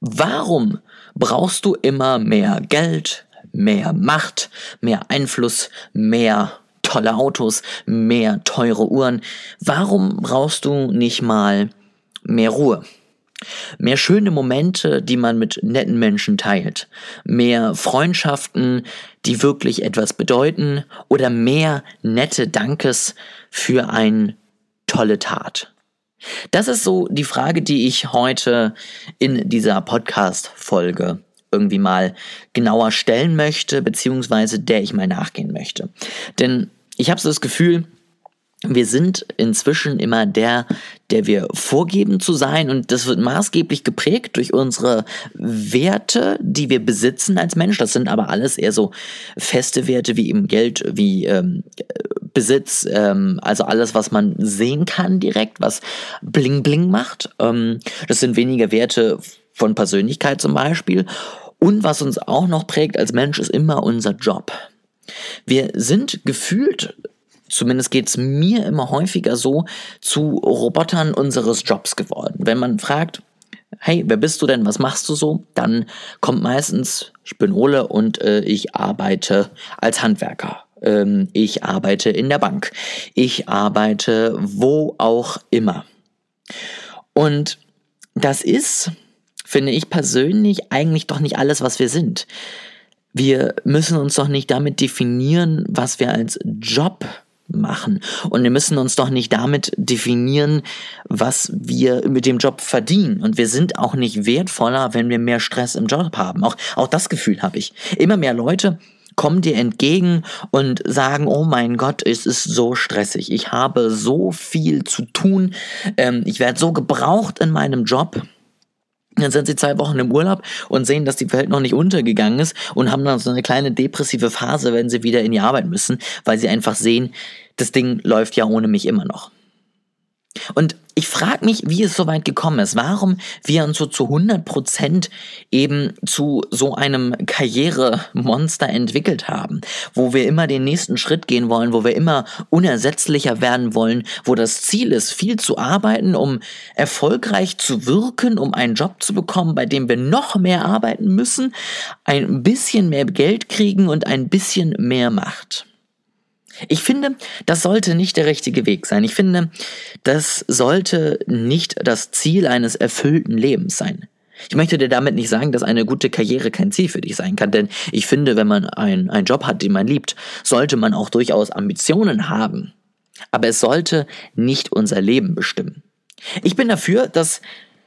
Warum brauchst du immer mehr Geld, mehr Macht, mehr Einfluss, mehr tolle Autos, mehr teure Uhren? Warum brauchst du nicht mal mehr Ruhe? Mehr schöne Momente, die man mit netten Menschen teilt. Mehr Freundschaften, die wirklich etwas bedeuten. Oder mehr nette Dankes für eine tolle Tat. Das ist so die Frage, die ich heute in dieser Podcast-Folge irgendwie mal genauer stellen möchte, beziehungsweise der ich mal nachgehen möchte. Denn ich habe so das Gefühl, wir sind inzwischen immer der, der wir vorgeben zu sein und das wird maßgeblich geprägt durch unsere Werte, die wir besitzen als Mensch. Das sind aber alles eher so feste Werte wie eben Geld, wie ähm, Besitz, ähm, also alles, was man sehen kann direkt, was bling bling macht. Ähm, das sind weniger Werte von Persönlichkeit zum Beispiel. Und was uns auch noch prägt als Mensch, ist immer unser Job. Wir sind gefühlt zumindest geht es mir immer häufiger so, zu Robotern unseres Jobs geworden. Wenn man fragt, hey, wer bist du denn, was machst du so, dann kommt meistens, ich bin Ole und äh, ich arbeite als Handwerker. Ähm, ich arbeite in der Bank. Ich arbeite wo auch immer. Und das ist, finde ich persönlich, eigentlich doch nicht alles, was wir sind. Wir müssen uns doch nicht damit definieren, was wir als Job machen. Und wir müssen uns doch nicht damit definieren, was wir mit dem Job verdienen. Und wir sind auch nicht wertvoller, wenn wir mehr Stress im Job haben. Auch, auch das Gefühl habe ich. Immer mehr Leute kommen dir entgegen und sagen, oh mein Gott, es ist so stressig. Ich habe so viel zu tun. Ähm, ich werde so gebraucht in meinem Job. Dann sind sie zwei Wochen im Urlaub und sehen, dass die Welt noch nicht untergegangen ist und haben dann so eine kleine depressive Phase, wenn sie wieder in die Arbeit müssen, weil sie einfach sehen, das Ding läuft ja ohne mich immer noch. Und ich frage mich, wie es so weit gekommen ist, warum wir uns so zu 100% eben zu so einem Karrieremonster entwickelt haben, wo wir immer den nächsten Schritt gehen wollen, wo wir immer unersetzlicher werden wollen, wo das Ziel ist, viel zu arbeiten, um erfolgreich zu wirken, um einen Job zu bekommen, bei dem wir noch mehr arbeiten müssen, ein bisschen mehr Geld kriegen und ein bisschen mehr Macht. Ich finde, das sollte nicht der richtige Weg sein. Ich finde, das sollte nicht das Ziel eines erfüllten Lebens sein. Ich möchte dir damit nicht sagen, dass eine gute Karriere kein Ziel für dich sein kann, denn ich finde, wenn man ein, einen Job hat, den man liebt, sollte man auch durchaus Ambitionen haben. Aber es sollte nicht unser Leben bestimmen. Ich bin dafür, dass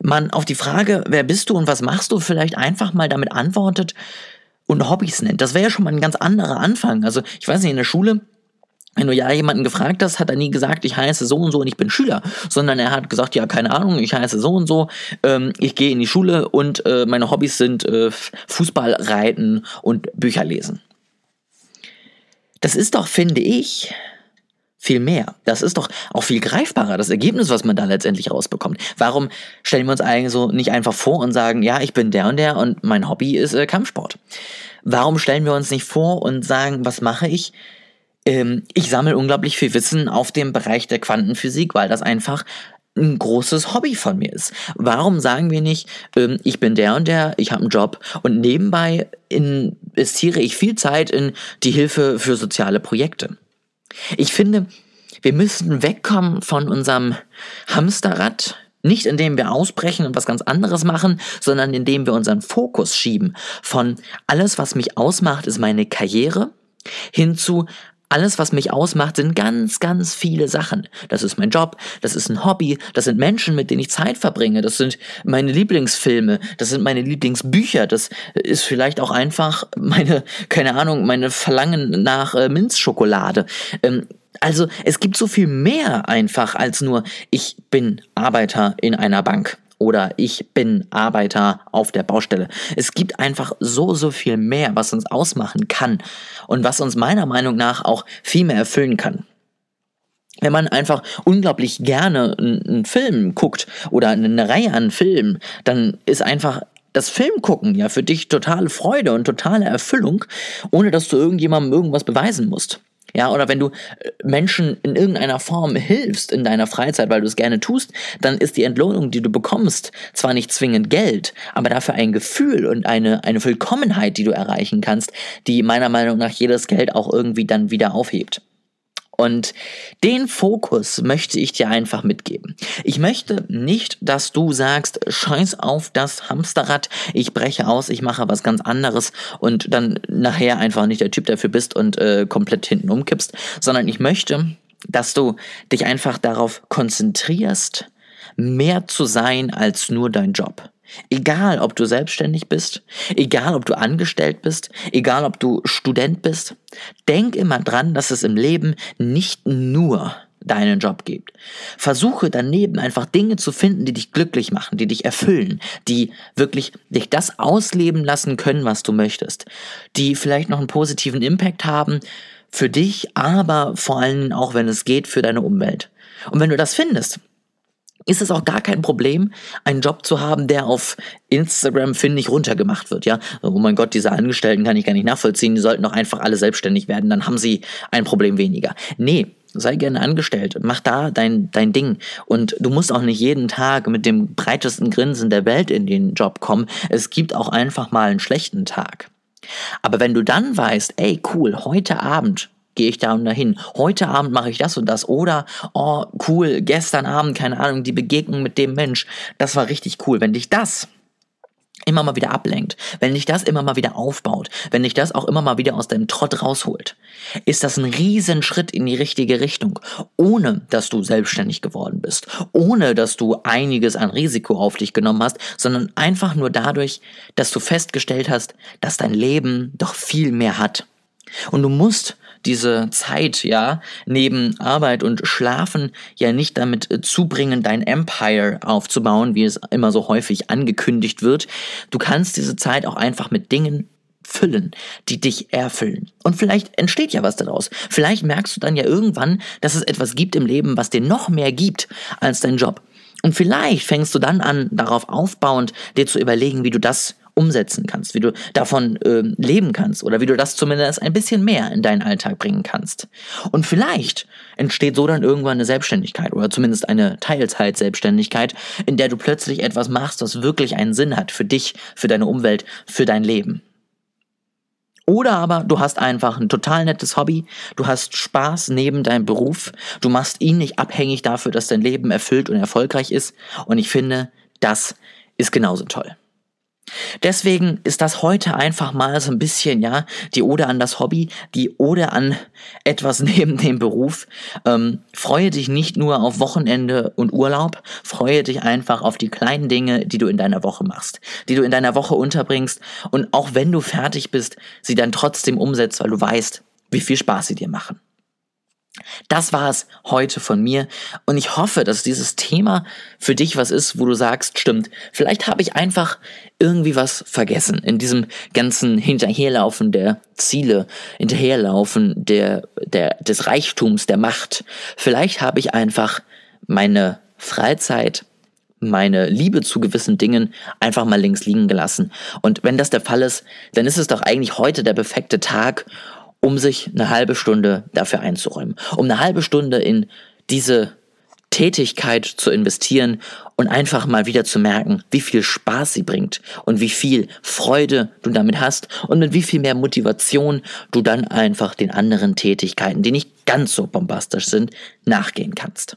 man auf die Frage, wer bist du und was machst du, vielleicht einfach mal damit antwortet und Hobbys nennt. Das wäre ja schon mal ein ganz anderer Anfang. Also ich weiß nicht, in der Schule wenn du ja jemanden gefragt hast, hat er nie gesagt, ich heiße so und so und ich bin Schüler, sondern er hat gesagt, ja, keine Ahnung, ich heiße so und so, ähm, ich gehe in die Schule und äh, meine Hobbys sind äh, Fußball, Reiten und Bücher lesen. Das ist doch, finde ich, viel mehr. Das ist doch auch viel greifbarer, das Ergebnis, was man da letztendlich rausbekommt. Warum stellen wir uns eigentlich so nicht einfach vor und sagen, ja, ich bin der und der und mein Hobby ist äh, Kampfsport? Warum stellen wir uns nicht vor und sagen, was mache ich? Ähm, ich sammle unglaublich viel Wissen auf dem Bereich der Quantenphysik, weil das einfach ein großes Hobby von mir ist. Warum sagen wir nicht, ähm, ich bin der und der, ich habe einen Job und nebenbei investiere ich viel Zeit in die Hilfe für soziale Projekte? Ich finde, wir müssen wegkommen von unserem Hamsterrad, nicht indem wir ausbrechen und was ganz anderes machen, sondern indem wir unseren Fokus schieben von alles, was mich ausmacht, ist meine Karriere, hin zu alles, was mich ausmacht, sind ganz, ganz viele Sachen. Das ist mein Job, das ist ein Hobby, das sind Menschen, mit denen ich Zeit verbringe, das sind meine Lieblingsfilme, das sind meine Lieblingsbücher, das ist vielleicht auch einfach meine, keine Ahnung, meine Verlangen nach äh, Minzschokolade. Ähm, Also es gibt so viel mehr einfach als nur, ich bin Arbeiter in einer Bank oder ich bin Arbeiter auf der Baustelle. Es gibt einfach so, so viel mehr, was uns ausmachen kann und was uns meiner Meinung nach auch viel mehr erfüllen kann. Wenn man einfach unglaublich gerne einen Film guckt oder eine Reihe an Filmen, dann ist einfach das Filmgucken ja für dich totale Freude und totale Erfüllung, ohne dass du irgendjemandem irgendwas beweisen musst. Ja, oder wenn du äh, Menschen in irgendeiner Form hilfst in deiner Freizeit, weil du es gerne tust, dann ist die Entlohnung, die du bekommst, zwar nicht zwingend Geld, aber dafür ein Gefühl und eine, eine Vollkommenheit, die du erreichen kannst, die meiner Meinung nach jedes Geld auch irgendwie dann wieder aufhebt. Und den Fokus möchte ich dir einfach mitgeben. Ich möchte nicht, dass du sagst, scheiß auf das Hamsterrad, ich breche aus, ich mache was ganz anderes und dann nachher einfach nicht der Typ dafür bist und äh, komplett hinten umkippst, sondern ich möchte, dass du dich einfach darauf konzentrierst, mehr zu sein als nur dein Job. Egal, ob du selbstständig bist, egal, ob du angestellt bist, egal, ob du Student bist, denk immer dran, dass es im Leben nicht nur deinen Job gibt. Versuche daneben einfach Dinge zu finden, die dich glücklich machen, die dich erfüllen, die wirklich dich das ausleben lassen können, was du möchtest, die vielleicht noch einen positiven Impact haben für dich, aber vor allem auch, wenn es geht, für deine Umwelt. Und wenn du das findest, ist es auch gar kein Problem, einen Job zu haben, der auf Instagram, finde ich, runtergemacht wird, ja. Oh mein Gott, diese Angestellten kann ich gar nicht nachvollziehen, die sollten doch einfach alle selbstständig werden, dann haben sie ein Problem weniger. Nee, sei gerne angestellt, mach da dein, dein Ding. Und du musst auch nicht jeden Tag mit dem breitesten Grinsen der Welt in den Job kommen. Es gibt auch einfach mal einen schlechten Tag. Aber wenn du dann weißt, ey, cool, heute Abend gehe ich da und dahin. Heute Abend mache ich das und das. Oder, oh, cool, gestern Abend, keine Ahnung, die Begegnung mit dem Mensch. Das war richtig cool. Wenn dich das immer mal wieder ablenkt, wenn dich das immer mal wieder aufbaut, wenn dich das auch immer mal wieder aus deinem Trott rausholt, ist das ein Riesenschritt in die richtige Richtung, ohne dass du selbstständig geworden bist, ohne dass du einiges an Risiko auf dich genommen hast, sondern einfach nur dadurch, dass du festgestellt hast, dass dein Leben doch viel mehr hat. Und du musst diese Zeit, ja, neben Arbeit und Schlafen ja nicht damit äh, zubringen, dein Empire aufzubauen, wie es immer so häufig angekündigt wird. Du kannst diese Zeit auch einfach mit Dingen füllen, die dich erfüllen. Und vielleicht entsteht ja was daraus. Vielleicht merkst du dann ja irgendwann, dass es etwas gibt im Leben, was dir noch mehr gibt als dein Job. Und vielleicht fängst du dann an, darauf aufbauend dir zu überlegen, wie du das umsetzen kannst, wie du davon äh, leben kannst oder wie du das zumindest ein bisschen mehr in deinen Alltag bringen kannst. Und vielleicht entsteht so dann irgendwann eine Selbstständigkeit oder zumindest eine Teilzeit-Selbstständigkeit, in der du plötzlich etwas machst, was wirklich einen Sinn hat für dich, für deine Umwelt, für dein Leben. Oder aber du hast einfach ein total nettes Hobby, du hast Spaß neben deinem Beruf, du machst ihn nicht abhängig dafür, dass dein Leben erfüllt und erfolgreich ist. Und ich finde, das ist genauso toll. Deswegen ist das heute einfach mal so ein bisschen, ja, die Ode an das Hobby, die Ode an etwas neben dem Beruf. Ähm, freue dich nicht nur auf Wochenende und Urlaub, freue dich einfach auf die kleinen Dinge, die du in deiner Woche machst, die du in deiner Woche unterbringst und auch wenn du fertig bist, sie dann trotzdem umsetzt, weil du weißt, wie viel Spaß sie dir machen. Das war es heute von mir und ich hoffe, dass dieses Thema für dich was ist, wo du sagst, stimmt, vielleicht habe ich einfach irgendwie was vergessen in diesem ganzen Hinterherlaufen der Ziele, Hinterherlaufen der, der, des Reichtums, der Macht. Vielleicht habe ich einfach meine Freizeit, meine Liebe zu gewissen Dingen einfach mal links liegen gelassen. Und wenn das der Fall ist, dann ist es doch eigentlich heute der perfekte Tag, um sich eine halbe Stunde dafür einzuräumen, um eine halbe Stunde in diese Tätigkeit zu investieren und einfach mal wieder zu merken, wie viel Spaß sie bringt und wie viel Freude du damit hast und mit wie viel mehr Motivation du dann einfach den anderen Tätigkeiten, die nicht ganz so bombastisch sind, nachgehen kannst.